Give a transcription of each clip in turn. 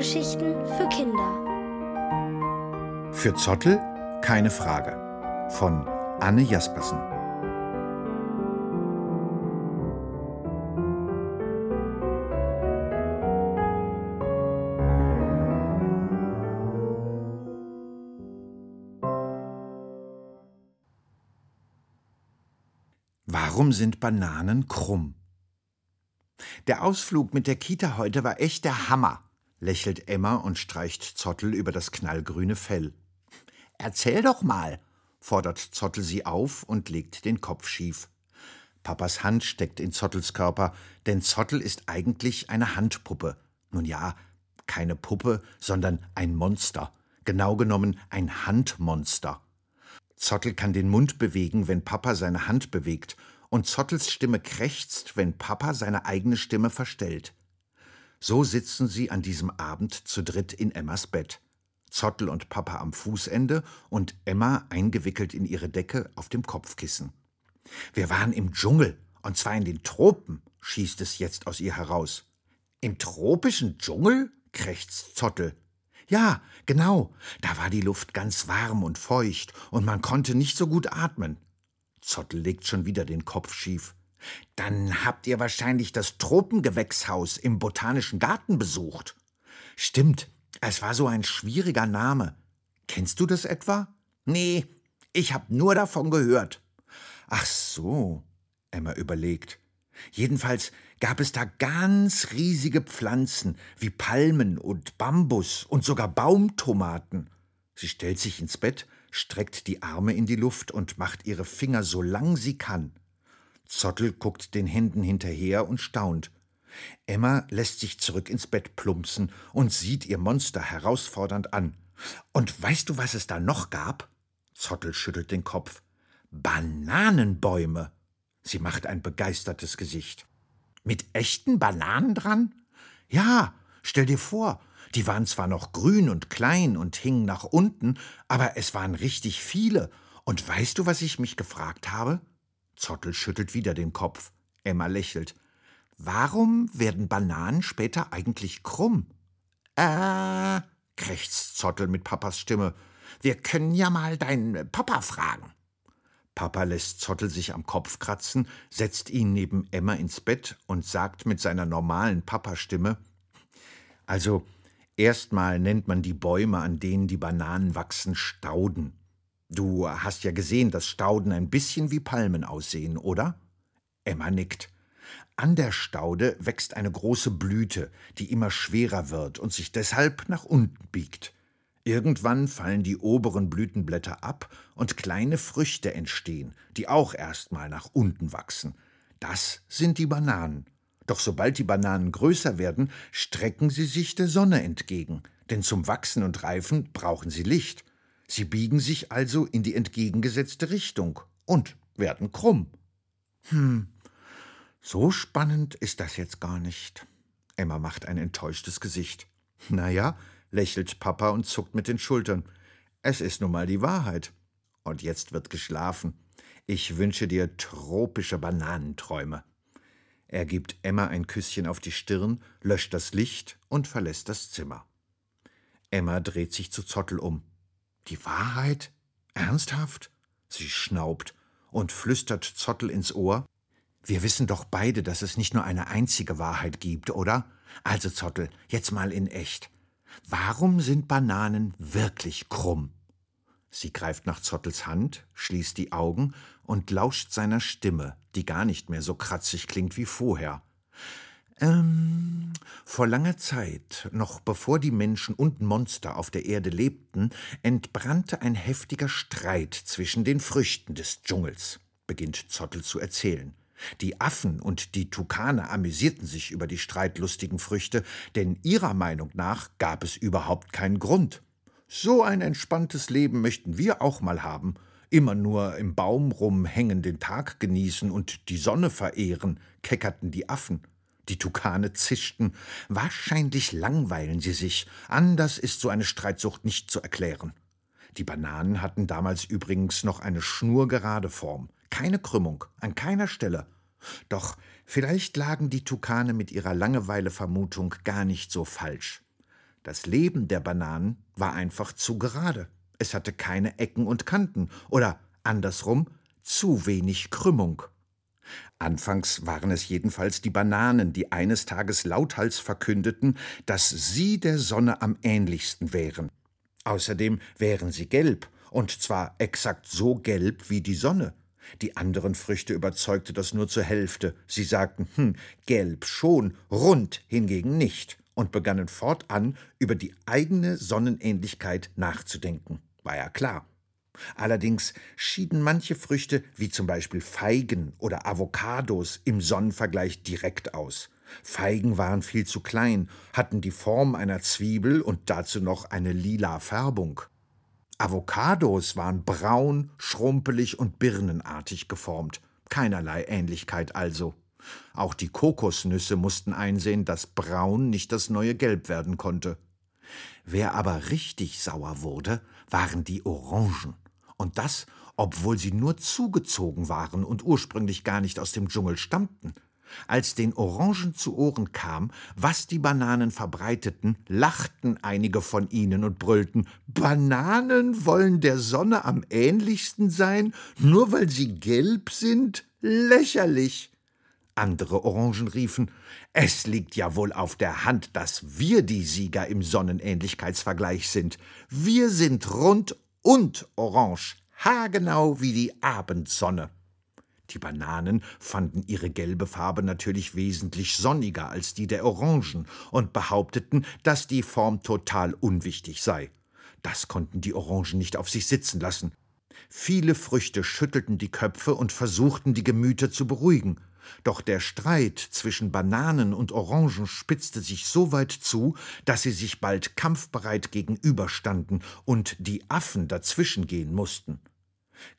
Hörgeschichten für Kinder. Für Zottel keine Frage. Von Anne Jaspersen. Warum sind Bananen krumm? Der Ausflug mit der Kita heute war echt der Hammer, lächelt Emma und streicht Zottel über das knallgrüne Fell. Erzähl doch mal, fordert Zottel sie auf und legt den Kopf schief. Papas Hand steckt in Zottels Körper, denn Zottel ist eigentlich eine Handpuppe. Nun ja, keine Puppe, sondern ein Monster. Genau genommen ein Handmonster. Zottel kann den Mund bewegen, wenn Papa seine Hand bewegt, und Zottels Stimme krächzt, wenn Papa seine eigene Stimme verstellt. So sitzen sie an diesem Abend zu dritt in Emmas Bett. Zottel und Papa am Fußende und Emma eingewickelt in ihre Decke auf dem Kopfkissen. Wir waren im Dschungel, und zwar in den Tropen, schießt es jetzt aus ihr heraus. Im tropischen Dschungel? krächzt Zottel. Ja, genau, da war die Luft ganz warm und feucht, und man konnte nicht so gut atmen. Zottel legt schon wieder den Kopf schief. Dann habt ihr wahrscheinlich das Tropengewächshaus im Botanischen Garten besucht. Stimmt, es war so ein schwieriger Name. Kennst du das etwa? Nee, ich hab nur davon gehört. Ach so, Emma überlegt. Jedenfalls gab es da ganz riesige Pflanzen wie Palmen und Bambus und sogar Baumtomaten. Sie stellt sich ins Bett streckt die Arme in die Luft und macht ihre Finger so lang sie kann. Zottel guckt den Händen hinterher und staunt. Emma lässt sich zurück ins Bett plumpsen und sieht ihr Monster herausfordernd an. Und weißt du, was es da noch gab? Zottel schüttelt den Kopf. Bananenbäume. Sie macht ein begeistertes Gesicht. Mit echten Bananen dran? Ja, stell dir vor, die waren zwar noch grün und klein und hingen nach unten, aber es waren richtig viele. Und weißt du, was ich mich gefragt habe? Zottel schüttelt wieder den Kopf. Emma lächelt. Warum werden Bananen später eigentlich krumm? Äh, krächzt Zottel mit Papas Stimme. Wir können ja mal deinen Papa fragen. Papa lässt Zottel sich am Kopf kratzen, setzt ihn neben Emma ins Bett und sagt mit seiner normalen Papastimme: Also, Erstmal nennt man die Bäume, an denen die Bananen wachsen, Stauden. Du hast ja gesehen, dass Stauden ein bisschen wie Palmen aussehen, oder? Emma nickt. An der Staude wächst eine große Blüte, die immer schwerer wird und sich deshalb nach unten biegt. Irgendwann fallen die oberen Blütenblätter ab und kleine Früchte entstehen, die auch erstmal nach unten wachsen. Das sind die Bananen. Doch sobald die Bananen größer werden, strecken sie sich der Sonne entgegen, denn zum Wachsen und Reifen brauchen sie Licht. Sie biegen sich also in die entgegengesetzte Richtung und werden krumm. Hm, so spannend ist das jetzt gar nicht. Emma macht ein enttäuschtes Gesicht. Na ja, lächelt Papa und zuckt mit den Schultern. Es ist nun mal die Wahrheit. Und jetzt wird geschlafen. Ich wünsche dir tropische Bananenträume. Er gibt Emma ein Küsschen auf die Stirn, löscht das Licht und verlässt das Zimmer. Emma dreht sich zu Zottel um. Die Wahrheit? Ernsthaft? Sie schnaubt und flüstert Zottel ins Ohr. Wir wissen doch beide, dass es nicht nur eine einzige Wahrheit gibt, oder? Also Zottel, jetzt mal in echt. Warum sind Bananen wirklich krumm? Sie greift nach Zottels Hand, schließt die Augen und lauscht seiner Stimme, die gar nicht mehr so kratzig klingt wie vorher. Ähm, vor langer Zeit, noch bevor die Menschen und Monster auf der Erde lebten, entbrannte ein heftiger Streit zwischen den Früchten des Dschungels, beginnt Zottel zu erzählen. Die Affen und die Tukane amüsierten sich über die streitlustigen Früchte, denn ihrer Meinung nach gab es überhaupt keinen Grund. So ein entspanntes Leben möchten wir auch mal haben. Immer nur im Baum rumhängen, den Tag genießen und die Sonne verehren, keckerten die Affen. Die Tukane zischten. Wahrscheinlich langweilen sie sich. Anders ist so eine Streitsucht nicht zu erklären. Die Bananen hatten damals übrigens noch eine schnurgerade Form. Keine Krümmung, an keiner Stelle. Doch vielleicht lagen die Tukane mit ihrer Langeweile-Vermutung gar nicht so falsch. Das Leben der Bananen war einfach zu gerade. Es hatte keine Ecken und Kanten oder andersrum zu wenig Krümmung. Anfangs waren es jedenfalls die Bananen, die eines Tages lauthals verkündeten, dass sie der Sonne am ähnlichsten wären. Außerdem wären sie gelb, und zwar exakt so gelb wie die Sonne. Die anderen Früchte überzeugte das nur zur Hälfte. Sie sagten, hm, gelb schon, rund hingegen nicht, und begannen fortan über die eigene Sonnenähnlichkeit nachzudenken. War ja klar. Allerdings schieden manche Früchte, wie zum Beispiel Feigen oder Avocados, im Sonnenvergleich direkt aus. Feigen waren viel zu klein, hatten die Form einer Zwiebel und dazu noch eine lila Färbung. Avocados waren braun, schrumpelig und birnenartig geformt. Keinerlei Ähnlichkeit also. Auch die Kokosnüsse mussten einsehen, dass braun nicht das neue Gelb werden konnte. Wer aber richtig sauer wurde, waren die Orangen. Und das, obwohl sie nur zugezogen waren und ursprünglich gar nicht aus dem Dschungel stammten. Als den Orangen zu Ohren kam, was die Bananen verbreiteten, lachten einige von ihnen und brüllten Bananen wollen der Sonne am ähnlichsten sein, nur weil sie gelb sind? Lächerlich. Andere Orangen riefen Es liegt ja wohl auf der Hand, dass wir die Sieger im Sonnenähnlichkeitsvergleich sind. Wir sind rund und orange, haargenau wie die Abendsonne. Die Bananen fanden ihre gelbe Farbe natürlich wesentlich sonniger als die der Orangen und behaupteten, dass die Form total unwichtig sei. Das konnten die Orangen nicht auf sich sitzen lassen. Viele Früchte schüttelten die Köpfe und versuchten, die Gemüter zu beruhigen. Doch der Streit zwischen Bananen und Orangen spitzte sich so weit zu, dass sie sich bald kampfbereit gegenüberstanden und die Affen dazwischengehen mussten.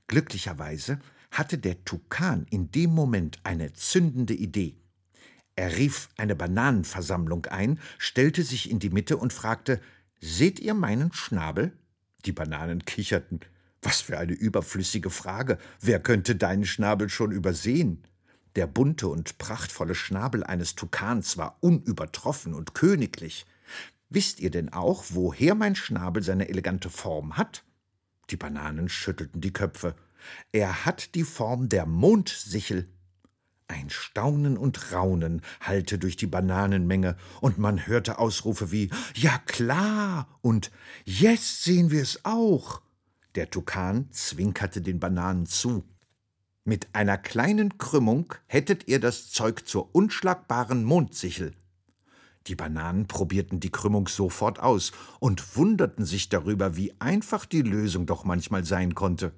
Glücklicherweise hatte der Tukan in dem Moment eine zündende Idee. Er rief eine Bananenversammlung ein, stellte sich in die Mitte und fragte Seht ihr meinen Schnabel? Die Bananen kicherten. Was für eine überflüssige Frage. Wer könnte deinen Schnabel schon übersehen? Der bunte und prachtvolle Schnabel eines Tukans war unübertroffen und königlich. Wisst ihr denn auch, woher mein Schnabel seine elegante Form hat? Die Bananen schüttelten die Köpfe. Er hat die Form der Mondsichel. Ein Staunen und Raunen hallte durch die Bananenmenge, und man hörte Ausrufe wie Ja klar und Yes sehen wir es auch. Der Tukan zwinkerte den Bananen zu. Mit einer kleinen Krümmung hättet ihr das Zeug zur unschlagbaren Mondsichel. Die Bananen probierten die Krümmung sofort aus und wunderten sich darüber, wie einfach die Lösung doch manchmal sein konnte.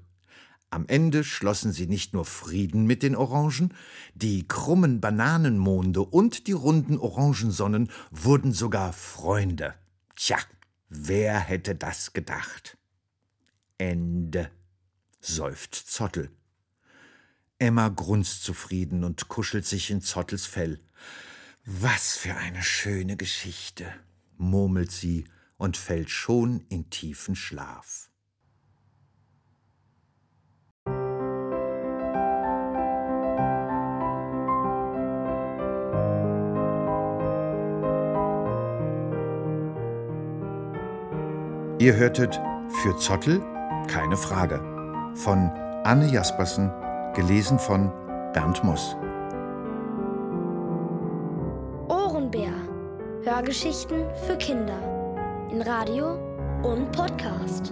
Am Ende schlossen sie nicht nur Frieden mit den Orangen, die krummen Bananenmonde und die runden Orangensonnen wurden sogar Freunde. Tja, wer hätte das gedacht? Ende, seufzt Zottel. Emma grunzt zufrieden und kuschelt sich in Zottels Fell. Was für eine schöne Geschichte, murmelt sie und fällt schon in tiefen Schlaf. Ihr hörtet für Zottel keine Frage von Anne Jaspersen Gelesen von Bernd Muss. Ohrenbär. Hörgeschichten für Kinder. In Radio und Podcast.